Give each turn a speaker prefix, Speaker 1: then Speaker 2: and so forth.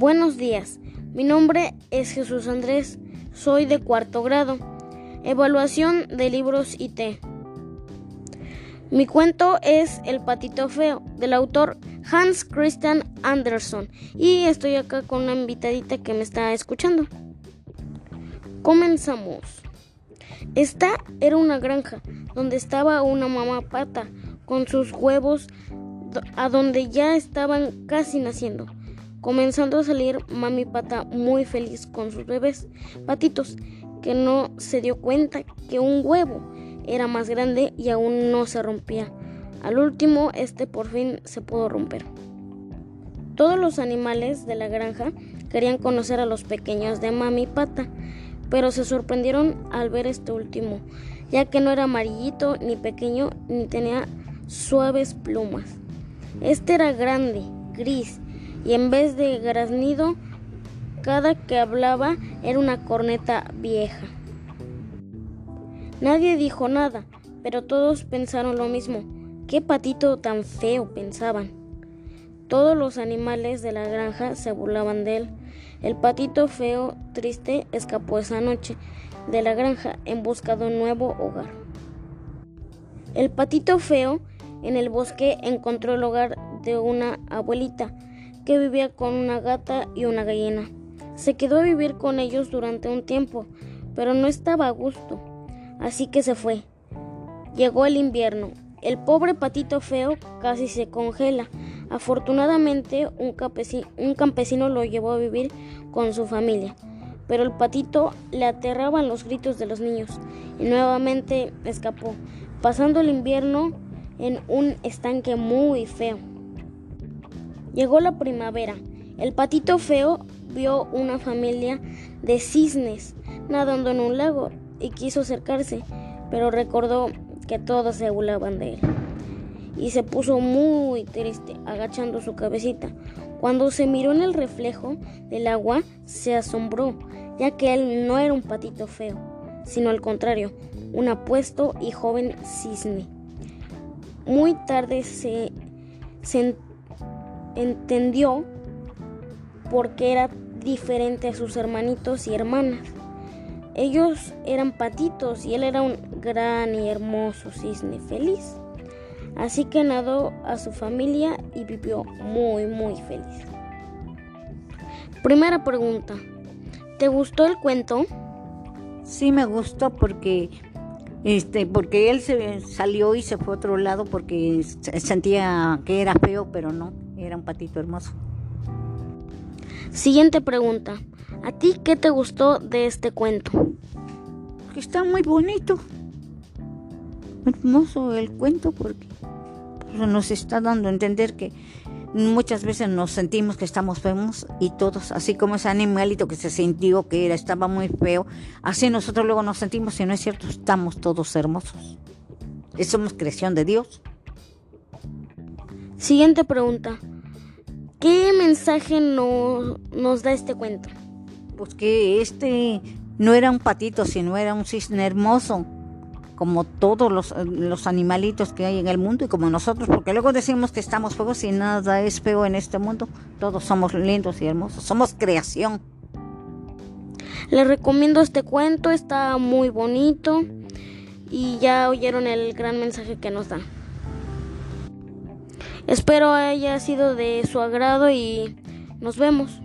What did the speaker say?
Speaker 1: Buenos días, mi nombre es Jesús Andrés, soy de cuarto grado. Evaluación de libros IT. Mi cuento es El patito feo, del autor Hans Christian Andersen, y estoy acá con una invitadita que me está escuchando. Comenzamos. Esta era una granja donde estaba una mamá pata con sus huevos a donde ya estaban casi naciendo comenzando a salir mami pata muy feliz con sus bebés patitos, que no se dio cuenta que un huevo era más grande y aún no se rompía. Al último, este por fin se pudo romper. Todos los animales de la granja querían conocer a los pequeños de mami pata, pero se sorprendieron al ver este último, ya que no era amarillito ni pequeño ni tenía suaves plumas. Este era grande, gris y en vez de graznido, cada que hablaba era una corneta vieja. Nadie dijo nada, pero todos pensaron lo mismo. ¿Qué patito tan feo? pensaban. Todos los animales de la granja se burlaban de él. El patito feo, triste, escapó esa noche de la granja en busca de un nuevo hogar. El patito feo en el bosque encontró el hogar de una abuelita vivía con una gata y una gallina. Se quedó a vivir con ellos durante un tiempo, pero no estaba a gusto, así que se fue. Llegó el invierno. El pobre patito feo casi se congela. Afortunadamente un, un campesino lo llevó a vivir con su familia, pero el patito le aterraban los gritos de los niños y nuevamente escapó, pasando el invierno en un estanque muy feo. Llegó la primavera. El patito feo vio una familia de cisnes nadando en un lago y quiso acercarse, pero recordó que todos se burlaban de él. Y se puso muy triste, agachando su cabecita. Cuando se miró en el reflejo del agua, se asombró, ya que él no era un patito feo, sino al contrario, un apuesto y joven cisne. Muy tarde se sentó entendió por qué era diferente a sus hermanitos y hermanas. Ellos eran patitos y él era un gran y hermoso cisne feliz. Así que nadó a su familia y vivió muy muy feliz. Primera pregunta. ¿Te gustó el cuento?
Speaker 2: Sí me gustó porque este, porque él se salió y se fue a otro lado porque sentía que era feo, pero no, era un patito hermoso.
Speaker 1: Siguiente pregunta. ¿A ti qué te gustó de este cuento?
Speaker 2: Que está muy bonito. Hermoso el cuento porque nos está dando a entender que muchas veces nos sentimos que estamos feos y todos, así como ese animalito que se sintió que era, estaba muy feo, así nosotros luego nos sentimos y no es cierto, estamos todos hermosos. Somos creación de Dios.
Speaker 1: Siguiente pregunta. ¿Qué mensaje nos da este cuento?
Speaker 2: Pues que este no era un patito, sino era un cisne hermoso como todos los, animalitos que hay en el mundo y como nosotros, porque luego decimos que estamos feos y nada es feo en este mundo, todos somos lindos y hermosos, somos creación.
Speaker 1: Les recomiendo este cuento, está muy bonito y ya oyeron el gran mensaje que nos da. Espero haya sido de su agrado y nos vemos.